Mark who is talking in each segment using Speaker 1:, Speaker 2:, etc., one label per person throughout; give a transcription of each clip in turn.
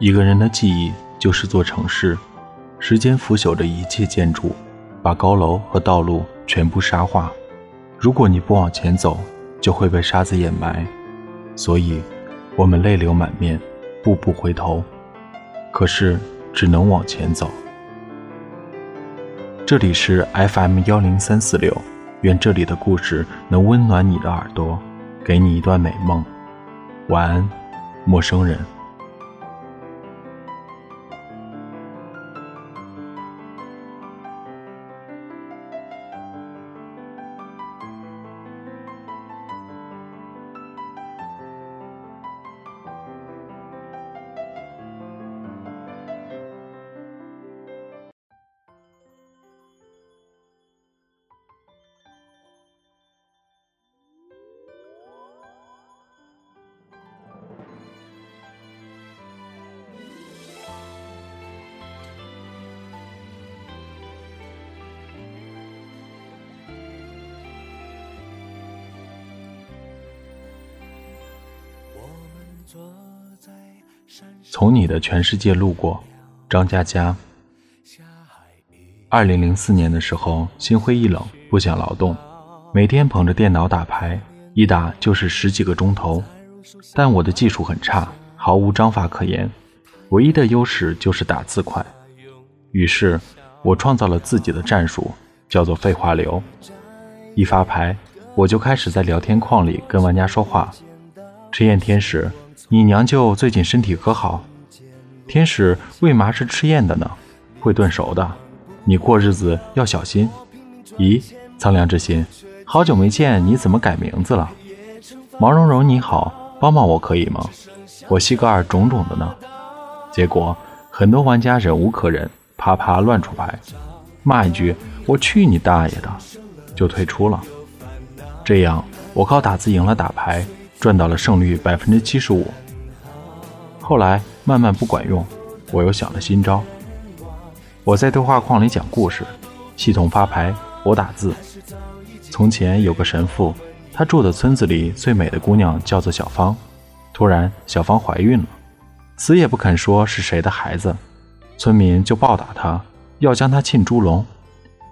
Speaker 1: 一个人的记忆就是座城市，时间腐朽着一切建筑，把高楼和道路全部沙化。如果你不往前走，就会被沙子掩埋。所以，我们泪流满面，步步回头，可是只能往前走。这里是 FM 幺零三四六，愿这里的故事能温暖你的耳朵，给你一段美梦。晚安，陌生人。从你的全世界路过，张嘉佳。二零零四年的时候，心灰意冷，不想劳动，每天捧着电脑打牌，一打就是十几个钟头。但我的技术很差，毫无章法可言，唯一的优势就是打字快。于是，我创造了自己的战术，叫做废话流。一发牌，我就开始在聊天框里跟玩家说话。吃燕天使，你娘舅最近身体可好？天使为嘛是吃燕的呢？会炖熟的，你过日子要小心。咦，苍凉之心，好久没见，你怎么改名字了？毛茸茸你好，帮帮我可以吗？我西格尔肿肿的呢。结果很多玩家忍无可忍，啪啪乱出牌，骂一句我去你大爷的，就退出了。这样我靠打字赢了打牌。赚到了胜率百分之七十五。后来慢慢不管用，我又想了新招。我在对话框里讲故事，系统发牌，我打字。从前有个神父，他住的村子里最美的姑娘叫做小芳。突然，小芳怀孕了，死也不肯说是谁的孩子。村民就暴打她，要将她浸猪笼。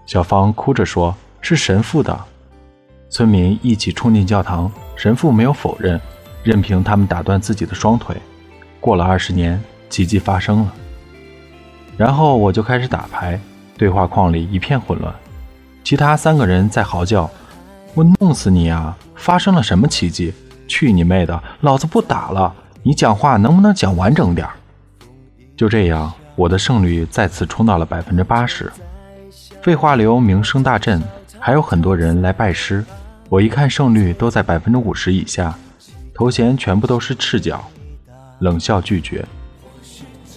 Speaker 1: 小芳哭着说：“是神父的。”村民一起冲进教堂，神父没有否认，任凭他们打断自己的双腿。过了二十年，奇迹发生了。然后我就开始打牌，对话框里一片混乱，其他三个人在嚎叫：“我弄死你啊！发生了什么奇迹？去你妹的！老子不打了！你讲话能不能讲完整点？”就这样，我的胜率再次冲到了百分之八十。废话流名声大振，还有很多人来拜师。我一看胜率都在百分之五十以下，头衔全部都是赤脚，冷笑拒绝。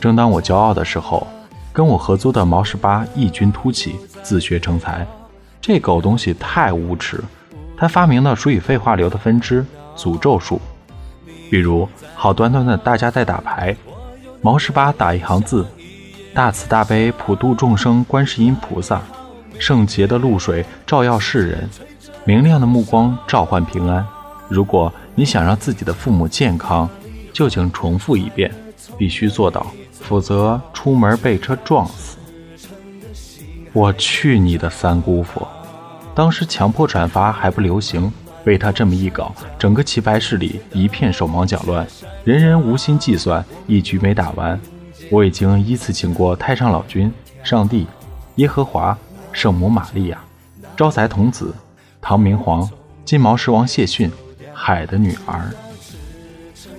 Speaker 1: 正当我骄傲的时候，跟我合租的毛十八异军突起，自学成才。这狗东西太无耻，他发明了属于废话流的分支——诅咒术。比如，好端端的大家在打牌，毛十八打一行字：“大慈大悲普度众生，观世音菩萨，圣洁的露水照耀世人。”明亮的目光召唤平安。如果你想让自己的父母健康，就请重复一遍，必须做到，否则出门被车撞死。我去你的三姑父！当时强迫转发还不流行，被他这么一搞，整个棋牌室里一片手忙脚乱，人人无心计算，一局没打完。我已经依次请过太上老君、上帝、耶和华、圣母玛利亚、招财童子。唐明皇、金毛狮王谢逊、海的女儿，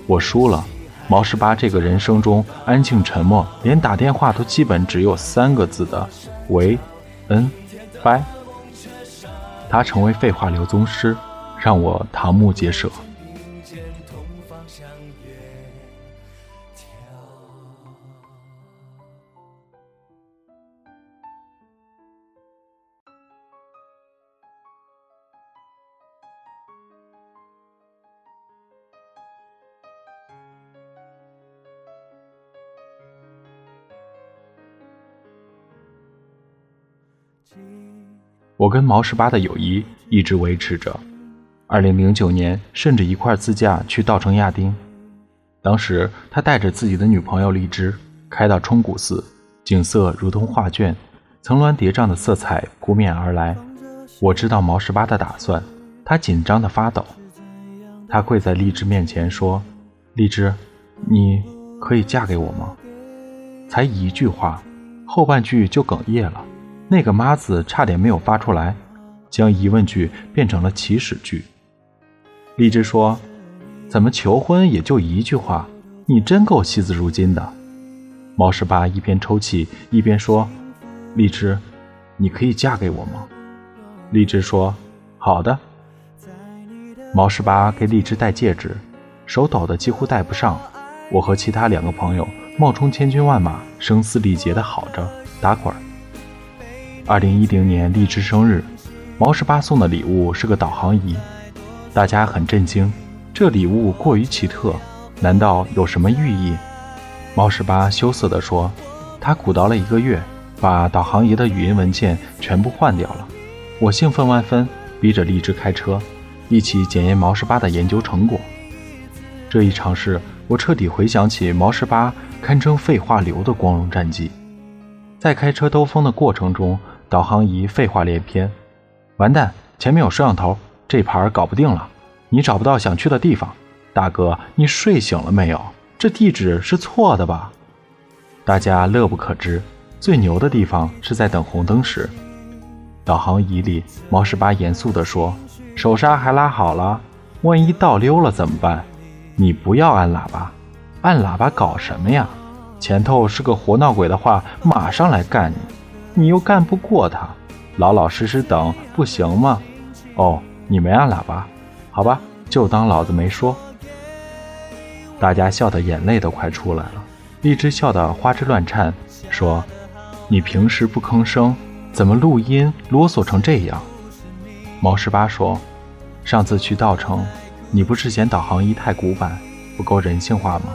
Speaker 1: 我输了。毛十八这个人生中安静沉默，连打电话都基本只有三个字的“喂，嗯，拜”。他成为废话流宗师，让我瞠目结舌。我跟毛十八的友谊一直维持着。二零零九年，甚至一块自驾去稻城亚丁。当时他带着自己的女朋友荔枝，开到冲古寺，景色如同画卷，层峦叠嶂的色彩扑面而来。我知道毛十八的打算，他紧张的发抖。他跪在荔枝面前说：“荔枝，你可以嫁给我吗？”才一句话，后半句就哽咽了，那个“妈”字差点没有发出来，将疑问句变成了祈使句。荔枝说：“怎么求婚也就一句话？你真够惜字如金的。”毛十八一边抽泣一边说：“荔枝，你可以嫁给我吗？”荔枝说：“好的。”毛十八给荔枝戴戒指，手抖得几乎戴不上。我和其他两个朋友冒充千军万马，声嘶力竭地吼着打滚。二零一零年荔枝生日，毛十八送的礼物是个导航仪。大家很震惊，这礼物过于奇特，难道有什么寓意？毛十八羞涩地说：“他苦捣了一个月，把导航仪的语音文件全部换掉了。”我兴奋万分，逼着荔枝开车，一起检验毛十八的研究成果。这一尝试，我彻底回想起毛十八堪称废话流的光荣战绩。在开车兜风的过程中，导航仪废话连篇：“完蛋，前面有摄像头。”这盘搞不定了，你找不到想去的地方，大哥，你睡醒了没有？这地址是错的吧？大家乐不可支。最牛的地方是在等红灯时，导航仪里，毛十八严肃地说：“手刹还拉好了，万一倒溜了怎么办？你不要按喇叭，按喇叭搞什么呀？前头是个活闹鬼的话，马上来干你，你又干不过他，老老实实等不行吗？哦。”你没按喇叭，好吧，就当老子没说。大家笑得眼泪都快出来了，荔枝笑得花枝乱颤，说：“你平时不吭声，怎么录音啰嗦成这样？”毛十八说：“上次去稻城，你不是嫌导航仪太古板，不够人性化吗？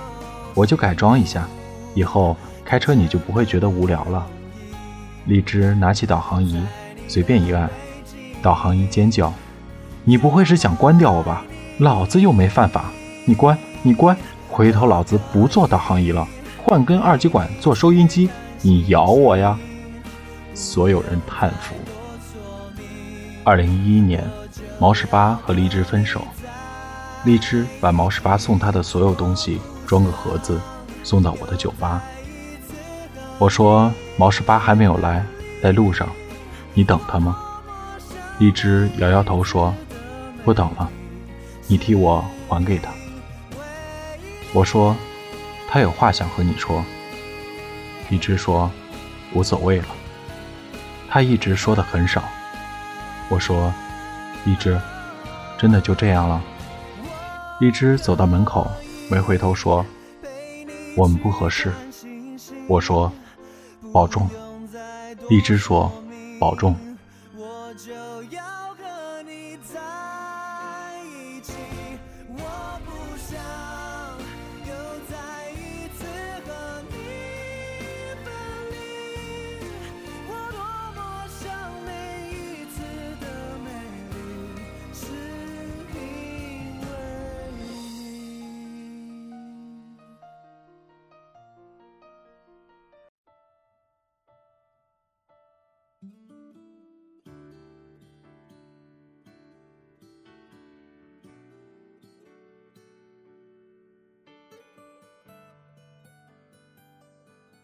Speaker 1: 我就改装一下，以后开车你就不会觉得无聊了。”荔枝拿起导航仪，随便一按，导航仪尖叫。你不会是想关掉我吧？老子又没犯法，你关你关，回头老子不做导航仪了，换根二极管做收音机，你咬我呀！所有人叹服。二零一一年，毛十八和荔枝分手，荔枝把毛十八送他的所有东西装个盒子，送到我的酒吧。我说毛十八还没有来，在路上，你等他吗？荔枝摇摇头说。不等了，你替我还给他。我说，他有话想和你说。荔枝说，无所谓了。他一直说的很少。我说，荔枝，真的就这样了？荔枝走到门口，没回头说，我们不合适。我说，保重。荔枝说，保重。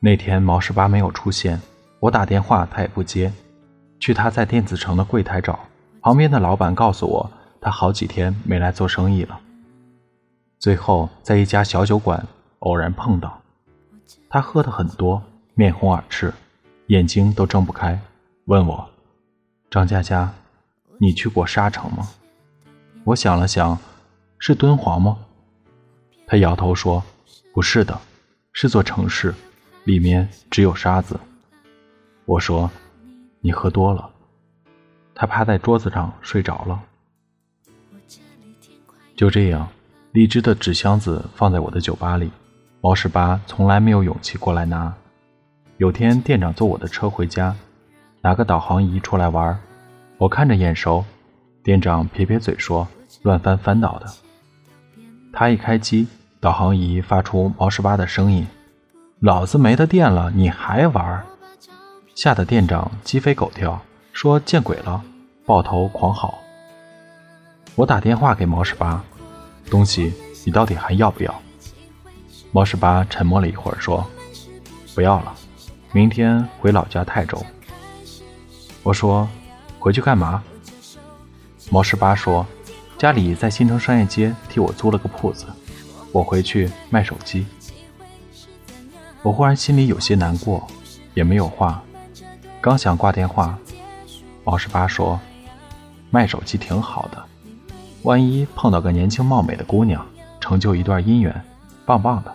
Speaker 1: 那天毛十八没有出现，我打电话他也不接，去他在电子城的柜台找，旁边的老板告诉我，他好几天没来做生意了。最后在一家小酒馆偶然碰到，他喝的很多，面红耳赤，眼睛都睁不开，问我：“张佳佳，你去过沙城吗？”我想了想，是敦煌吗？他摇头说：“不是的，是座城市。”里面只有沙子。我说：“你喝多了。”他趴在桌子上睡着了。就这样，荔枝的纸箱子放在我的酒吧里。毛十八从来没有勇气过来拿。有天店长坐我的车回家，拿个导航仪出来玩，我看着眼熟。店长撇撇嘴说：“乱翻翻倒的。”他一开机，导航仪发出毛十八的声音：“老子没得电了，你还玩？”吓得店长鸡飞狗跳，说：“见鬼了！”抱头狂嚎。我打电话给毛十八：“东西你到底还要不要？”毛十八沉默了一会儿，说：“不要了，明天回老家泰州。”我说：“回去干嘛？”毛十八说：“家里在新城商业街替我租了个铺子。”我回去卖手机，我忽然心里有些难过，也没有话，刚想挂电话，毛十八说：“卖手机挺好的，万一碰到个年轻貌美的姑娘，成就一段姻缘，棒棒的。”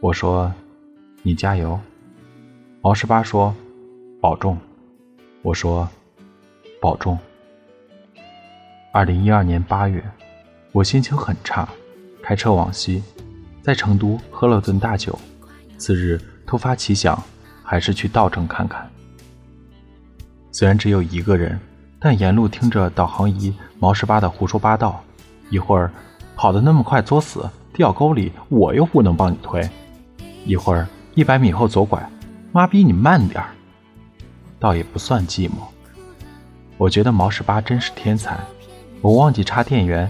Speaker 1: 我说：“你加油。”毛十八说：“保重。”我说：“保重。”二零一二年八月，我心情很差。开车往西，在成都喝了顿大酒。次日突发奇想，还是去稻城看看。虽然只有一个人，但沿路听着导航仪毛十八的胡说八道。一会儿跑得那么快作死，掉沟里，我又不能帮你推。一会儿一百米后左拐，妈逼你慢点儿。倒也不算寂寞。我觉得毛十八真是天才。我忘记插电源。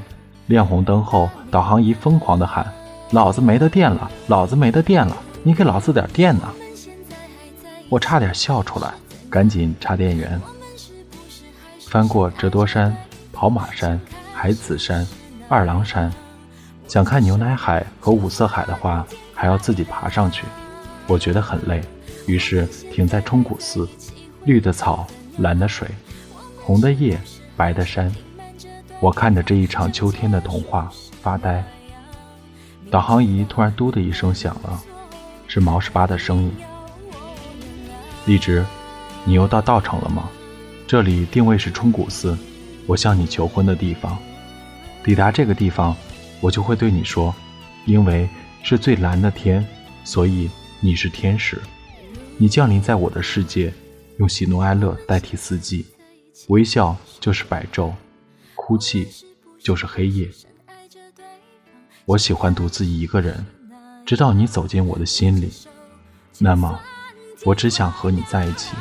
Speaker 1: 亮红灯后，导航仪疯狂地喊：“老子没得电了！老子没得电了！你给老子点电呐！”我差点笑出来，赶紧插电源。翻过折多山、跑马山、海子山、二郎山，想看牛奶海和五色海的话，还要自己爬上去，我觉得很累，于是停在冲古寺。绿的草，蓝的水，红的叶，白的山。我看着这一场秋天的童话发呆。导航仪突然“嘟”的一声响了，是毛十八的声音。荔枝，你又到稻城了吗？这里定位是冲古寺，我向你求婚的地方。抵达这个地方，我就会对你说：因为是最蓝的天，所以你是天使。你降临在我的世界，用喜怒哀乐代替四季，微笑就是白昼。哭泣就是黑夜。我喜欢独自一个人，直到你走进我的心里。那么，我只想和你在一起。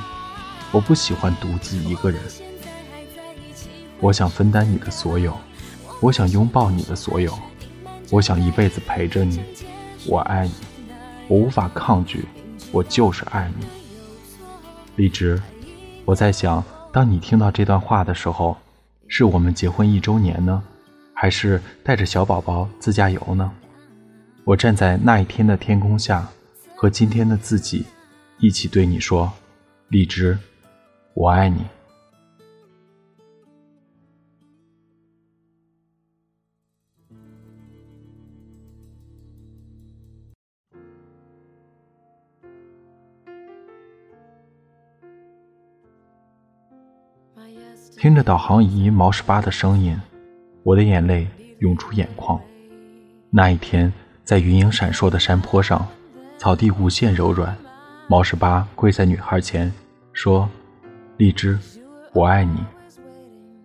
Speaker 1: 我不喜欢独自一个人。我想分担你的所有，我想拥抱你的所有，我想一辈子陪着你。我爱你，我无法抗拒，我就是爱你。荔枝，我在想，当你听到这段话的时候。是我们结婚一周年呢，还是带着小宝宝自驾游呢？我站在那一天的天空下，和今天的自己一起对你说：“荔枝，我爱你。”听着导航仪毛十八的声音，我的眼泪涌出眼眶。那一天，在云影闪烁的山坡上，草地无限柔软，毛十八跪在女孩前说：“荔枝，我爱你。”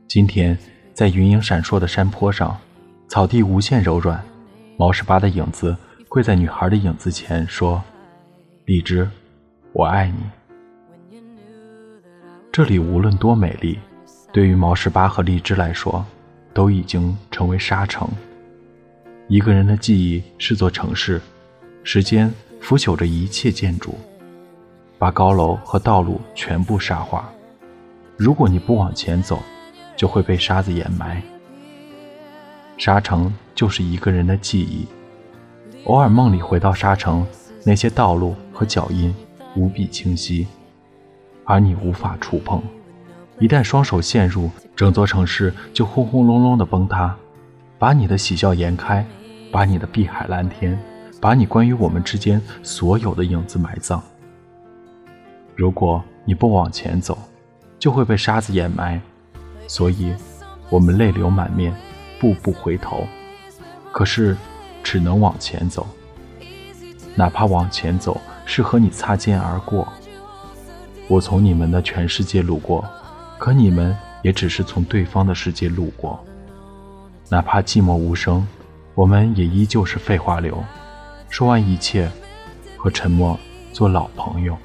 Speaker 1: 今天，在云影闪烁的山坡上，草地无限柔软，毛十八的影子跪在女孩的影子前说：“荔枝，我爱你。”这里无论多美丽。对于毛十八和荔枝来说，都已经成为沙城。一个人的记忆是座城市，时间腐朽着一切建筑，把高楼和道路全部沙化。如果你不往前走，就会被沙子掩埋。沙城就是一个人的记忆，偶尔梦里回到沙城，那些道路和脚印无比清晰，而你无法触碰。一旦双手陷入，整座城市就轰轰隆隆的崩塌，把你的喜笑颜开，把你的碧海蓝天，把你关于我们之间所有的影子埋葬。如果你不往前走，就会被沙子掩埋，所以，我们泪流满面，步步回头。可是，只能往前走，哪怕往前走是和你擦肩而过。我从你们的全世界路过。可你们也只是从对方的世界路过，哪怕寂寞无声，
Speaker 2: 我们也依旧是废话流，说完一切，和沉默做老朋友。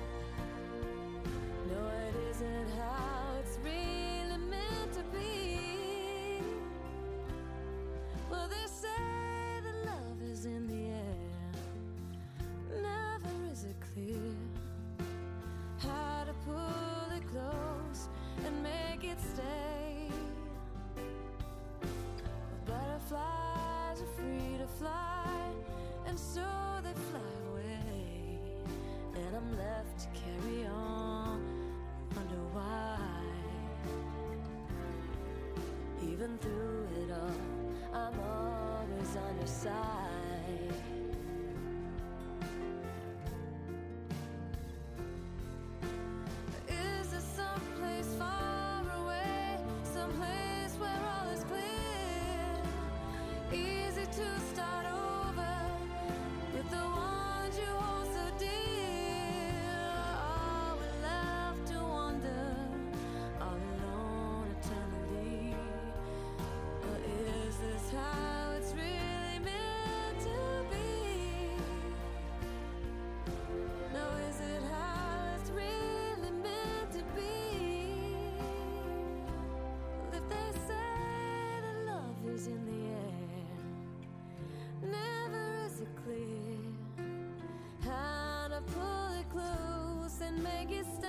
Speaker 3: Make it stay.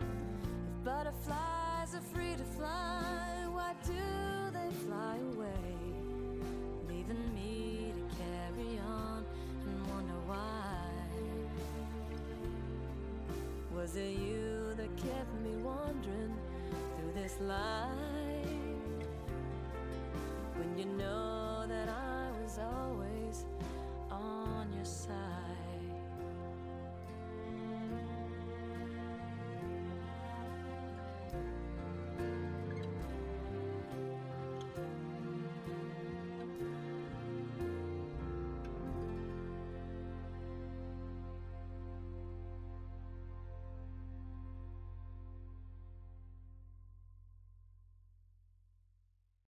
Speaker 3: If butterflies are free to fly, why do they fly away? Leaving me to carry on and wonder why. Was it you that kept me wandering through this life? When you know that I was always on your side.